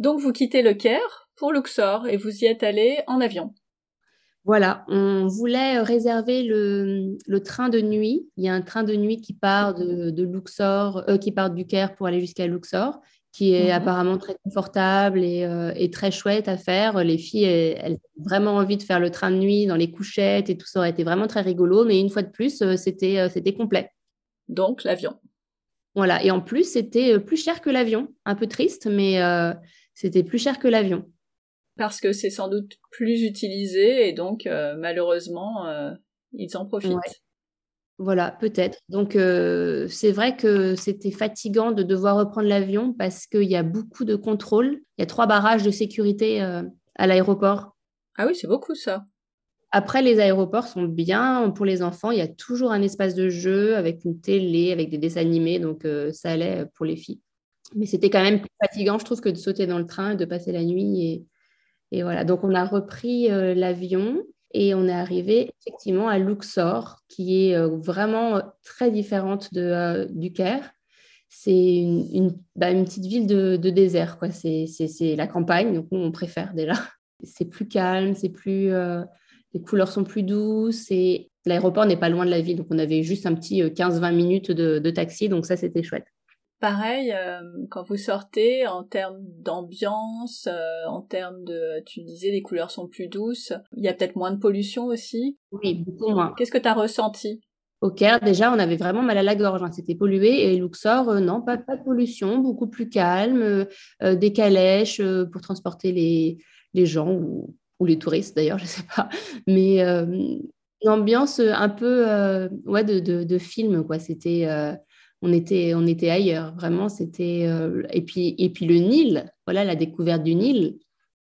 Donc vous quittez le Caire pour Luxor et vous y êtes allé en avion. Voilà, on voulait réserver le, train de nuit. Il y a un train de nuit qui part de, Luxor, euh, qui part du Caire pour aller jusqu'à Luxor, qui est mhm. apparemment très confortable euh, et, très chouette à faire. Les filles, elles, ont vraiment envie de faire le train de nuit dans les couchettes et tout ça aurait été vraiment très rigolo. Mais une fois de plus, euh, c'était c'était complet. Donc l'avion. Voilà, et en plus, c'était plus cher que l'avion. Un peu triste, mais c'était plus cher que l'avion parce que c'est sans doute plus utilisé et donc euh, malheureusement euh, ils en profitent. Voilà, peut-être. Donc euh, c'est vrai que c'était fatigant de devoir reprendre l'avion parce qu'il y a beaucoup de contrôles. Il y a trois barrages de sécurité à l'aéroport. Ah oui, c'est beaucoup ça. Après, les aéroports sont bien pour les enfants. Il y a toujours un espace de jeu avec une télé, avec des dessins animés, donc ça allait pour les filles. Mais c'était quand même plus fatigant, je trouve, que de sauter dans le train et de passer la nuit et, et voilà, donc on a repris euh, l'avion et on est arrivé effectivement à Luxor, qui est euh, vraiment euh, très différente de, du Caire. C'est une, bah, une, petite ville de, désert, quoi. C'est, la campagne, donc on préfère déjà. C'est plus calme, c'est plus, les couleurs sont plus douces et l'aéroport n'est pas loin de la ville, donc on avait juste un petit 15-20 minutes de, de taxi, donc ça c'était chouette. Pareil, euh, quand vous sortez, en termes d'ambiance, euh, en termes de, tu disais, les couleurs sont plus douces, il y a peut-être moins de pollution aussi. Oui, beaucoup moins. Qu'est-ce que tu as ressenti? Au Caire, déjà, on avait vraiment mal à la gorge, hein. c'était pollué, et Luxor, euh, non, pas, pas de pollution, beaucoup plus calme, des calèches pour transporter les, les gens ou, ou les touristes d'ailleurs, je ne sais pas, mais une ambiance un peu ouais, de, de, de film, quoi. C'était on était, on était ailleurs. Vraiment, c'était. Euh, et, puis, et puis le Nil, voilà, la découverte du Nil,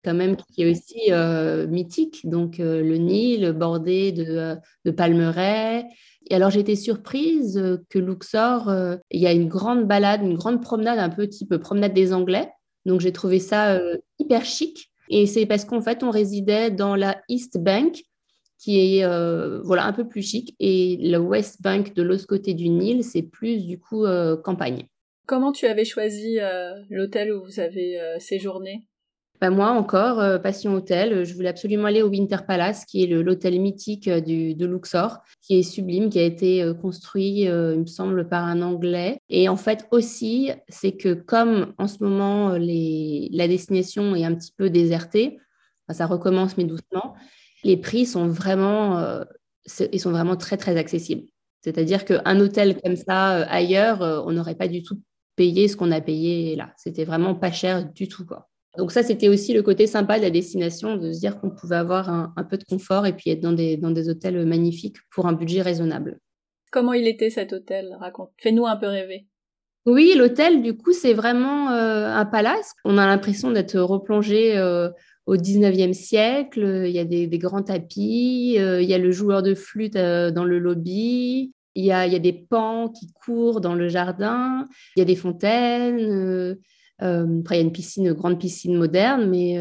quand même, qui est aussi euh, mythique. Donc, euh, le Nil bordé de, de palmeraies. Et alors, j'étais surprise que Luxor, il y a une grande balade, une grande promenade, un peu type promenade des Anglais. Donc, j'ai trouvé ça hyper chic. Et c'est parce qu'en fait, on résidait dans la East Bank, qui est euh, voilà un peu plus chic et le West Bank de l'autre côté du Nil c'est plus du coup euh, campagne. Comment tu avais choisi euh, l'hôtel où vous avez séjourné? Bah moi encore, passion hôtel, je voulais absolument aller au Winter Palace, qui est l'hôtel mythique du, de Luxor, qui est sublime, qui a été construit, il me semble, par un Anglais. Et en fait aussi, c'est que comme en ce moment, les, la destination est un petit peu désertée, ça recommence mais doucement, les prix sont vraiment, euh, ils sont vraiment très, très accessibles. C'est-à-dire qu'un hôtel comme ça, euh, ailleurs, euh, on n'aurait pas du tout payé ce qu'on a payé là. C'était vraiment pas cher du tout. Quoi. Donc ça, c'était aussi le côté sympa de la destination, de se dire qu'on pouvait avoir un, peu de confort et puis être dans des, dans des hôtels magnifiques pour un budget raisonnable. Comment il était cet hôtel? Raconte. Fais-nous un peu rêver. Oui, l'hôtel, du coup, c'est vraiment un palace. On a l'impression d'être replongé au 19e siècle. Il y a des, grands tapis, euh, il y a le joueur de flûte euh, dans le lobby, il y, a, des pans qui courent dans le jardin, il y a des fontaines. Euh, après, il y a une piscine, une grande piscine moderne, mais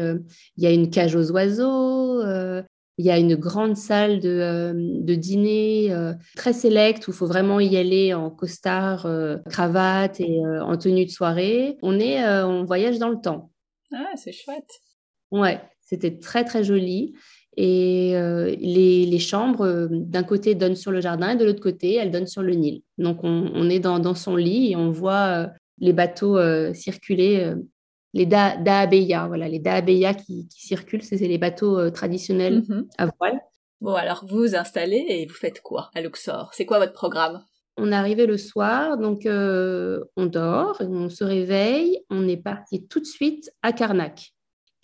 il y a une cage aux oiseaux. il y a une grande salle de, de dîner très sélecte où il faut vraiment y aller en costard, cravate et en tenue de soirée. On est, on voyage dans le temps. Ah, c'est chouette. Ouais, c'était très très joli. Et euh, les, chambres, euh, d'un côté, donnent sur le jardin et de l'autre côté, elles donnent sur le Nil. Donc, on, est dans, son lit et on voit euh, les bateaux circuler, les daabeya, voilà, les daabeya qui, qui circulent, c'est les bateaux traditionnels mm-hmm. à voile. Bon, alors vous vous installez et vous faites quoi à Luxor? C'est quoi votre programme? On est arrivé le soir, donc on dort, on se réveille, on est parti tout de suite à Karnak.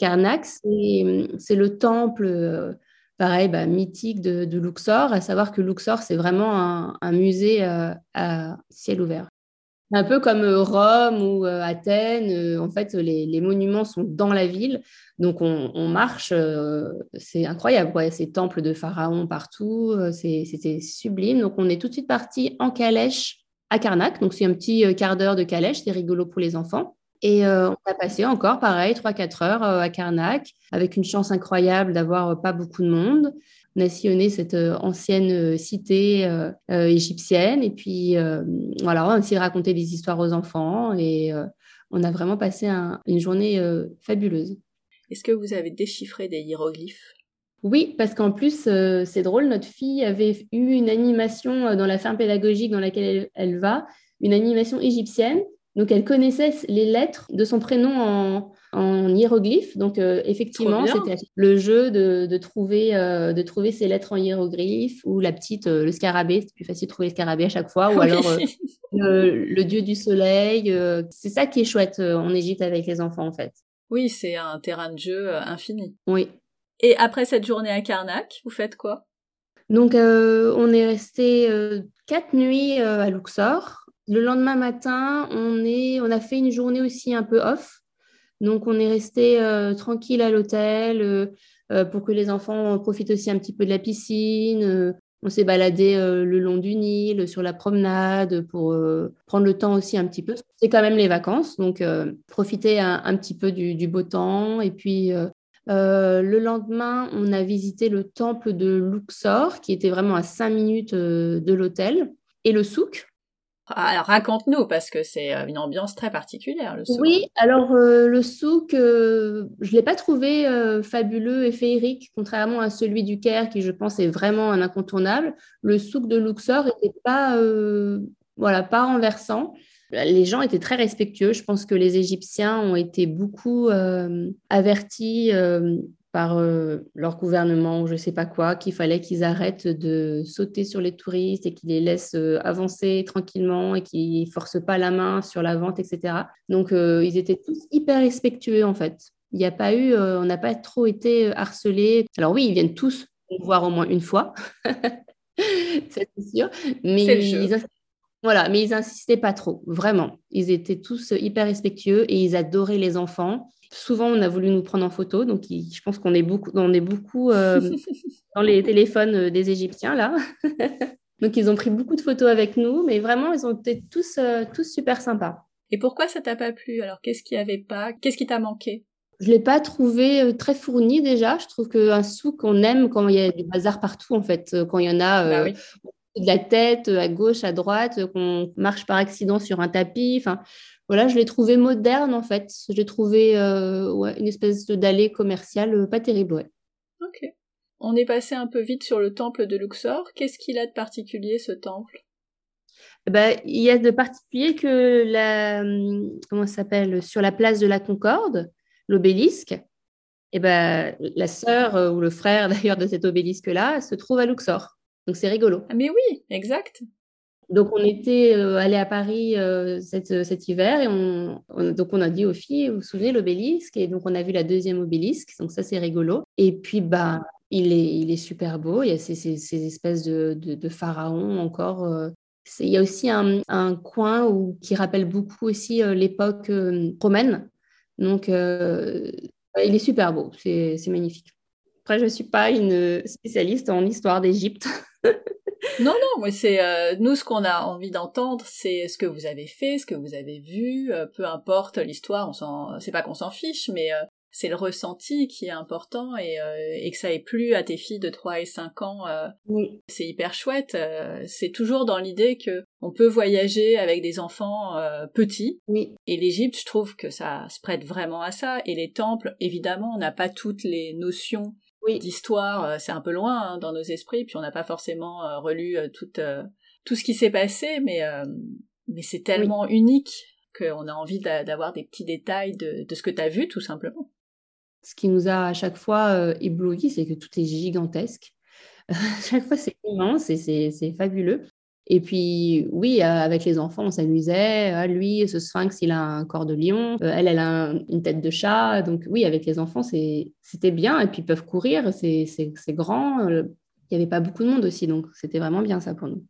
Karnak, c'est le temple, euh, pareil, bah, mythique de, Luxor, à savoir que Luxor, c'est vraiment un, musée euh, à ciel ouvert. Un peu comme euh, Rome ou Athènes, en fait, les, monuments sont dans la ville, donc on, marche, c'est incroyable, ces temples de pharaons partout, c'était sublime. Donc on est tout de suite parti en calèche à Karnak, donc c'est un petit quart d'heure de calèche, c'est rigolo pour les enfants. Et euh, on a passé encore, pareil, 3-4 heures euh, à Karnak, avec une chance incroyable d'avoir euh, pas beaucoup de monde. On a sillonné cette ancienne cité égyptienne. Et puis, voilà, on a aussi raconté des histoires aux enfants. Et on a vraiment passé une journée fabuleuse. Est-ce que vous avez déchiffré des hiéroglyphes? Oui, parce qu'en plus, c'est drôle, notre fille avait eu une animation dans la ferme pédagogique dans laquelle elle va, une animation égyptienne. Donc, elle connaissait les lettres de son prénom en, en hiéroglyphes. Donc, euh, effectivement, c'était le jeu de, trouver, euh, de trouver ces lettres en hiéroglyphes ou la petite, euh, le scarabée. C'est plus facile de trouver le scarabée à chaque fois. Ou alors le, dieu du soleil. c'est ça qui est chouette en Égypte avec les enfants, en fait. Oui, c'est un terrain de jeu infini. Oui. Et après cette journée à Karnak, vous faites quoi? Donc, on est resté quatre nuits à Luxor. Le lendemain matin, on, a fait une journée aussi un peu off. Donc, on est resté euh, tranquille à l'hôtel euh, euh, pour que les enfants profitent aussi un petit peu de la piscine. on s'est baladé le long du Nil, sur la promenade, pour prendre le temps aussi un petit peu. C'est quand même les vacances, donc profiter un, petit peu du, beau temps. Et puis, le lendemain, on a visité le temple de Luxor, qui était vraiment à cinq minutes de l'hôtel, et le souk, alors raconte-nous parce que c'est euh, une ambiance très particulière le souk. Oui, alors euh, le souk, euh, je l'ai pas trouvé fabuleux et féerique, contrairement à celui du Caire qui je pense est vraiment un incontournable. Le souk de Luxor n'était pas voilà pas renversant. Les gens étaient très respectueux. Je pense que les Égyptiens ont été beaucoup avertis par euh, leur gouvernement ou je ne sais pas quoi, qu'il fallait qu'ils arrêtent de sauter sur les touristes et qu'ils les laissent euh, avancer tranquillement et qu'ils ne forcent pas la main sur la vente, etc. Donc, euh, ils étaient tous hyper respectueux, en fait. Il n'y a pas eu, on n'a pas trop été harcelés. Alors oui, ils viennent tous voir au moins une fois, c'est sûr. Mais ils, voilà, mais ils insistaient pas trop, vraiment. Ils étaient tous hyper respectueux et ils adoraient les enfants. Souvent, on a voulu nous prendre en photo, donc je pense qu'on est beaucoup, on est beaucoup euh, dans les téléphones euh, des Égyptiens là. donc ils ont pris beaucoup de photos avec nous, mais vraiment ils ont été tous, euh, tous super sympas. Et pourquoi ça t'a pas plu? Alors qu'est-ce qui avait pas Qu'est-ce qui t'a manqué? Je l'ai pas trouvé très fourni déjà. Je trouve qu'un souk, on aime quand il y a du bazar partout, en fait. Quand il y en a bah de la tête à gauche, à droite, qu'on marche par accident sur un tapis. Enfin, voilà, je l'ai trouvé moderne en fait. J'ai trouvé euh, une espèce d'allée commerciale euh, pas terrible, ouais. Ok. On est passé un peu vite sur le temple de Luxor. Qu'est-ce qu'il a de particulier ce temple? Ben, il y a de particulier que la hum, comment s'appelle? Sur la place de la Concorde, l'obélisque. Et eh ben, la sœur euh, ou le frère d'ailleurs de cet obélisque là se trouve à Luxor. Donc c'est rigolo. Ah, mais oui, exact. Donc, on était euh, allé à Paris euh, cet hiver et on, donc on a dit aux filles, vous vous souvenez, l'obélisque? Et donc, on a vu la deuxième obélisque. Donc, ça, c'est rigolo. Et puis, bah, il est, il est super beau. Il y a ces, ces, espèces de, de, pharaons encore. Euh. il y a aussi un, un coin où, qui rappelle beaucoup aussi l'époque romaine. Donc, il est super beau. C'est magnifique. Après, je ne suis pas une spécialiste en histoire d'Égypte. non, non, mais c'est euh, nous ce qu'on a envie d'entendre, c'est ce que vous avez fait, ce que vous avez vu, euh, peu importe l'histoire, on s'en, c'est pas qu'on s'en fiche, mais euh, c'est le ressenti qui est important et, et que ça ait plu à tes filles de 3 et 5 ans, oui. c'est hyper chouette. c'est toujours dans l'idée que on peut voyager avec des enfants petits. Oui. Et l'Égypte, je trouve que ça se prête vraiment à ça. Et les temples, évidemment, on n'a pas toutes les notions oui. d'histoire, euh, c'est un peu loin hein, dans nos esprits, puis on n'a pas forcément euh, relu euh, tout, tout ce qui s'est passé, mais, mais c'est tellement unique qu'on a envie d'avoir des petits détails de, de ce que tu as vu, tout simplement. Ce qui nous a à chaque fois ébloui, c'est que tout est gigantesque. à chaque fois, c'est immense et c'est fabuleux. Et puis, oui, euh, avec les enfants, on s'amusait. Ah, lui, ce sphinx, il a un corps de lion. Euh, elle, elle a une tête de chat. Donc, oui, avec les enfants, c'était bien. Et puis, ils peuvent courir. C'est grand. Euh, il n'y avait pas beaucoup de monde aussi. Donc, c'était vraiment bien ça pour nous.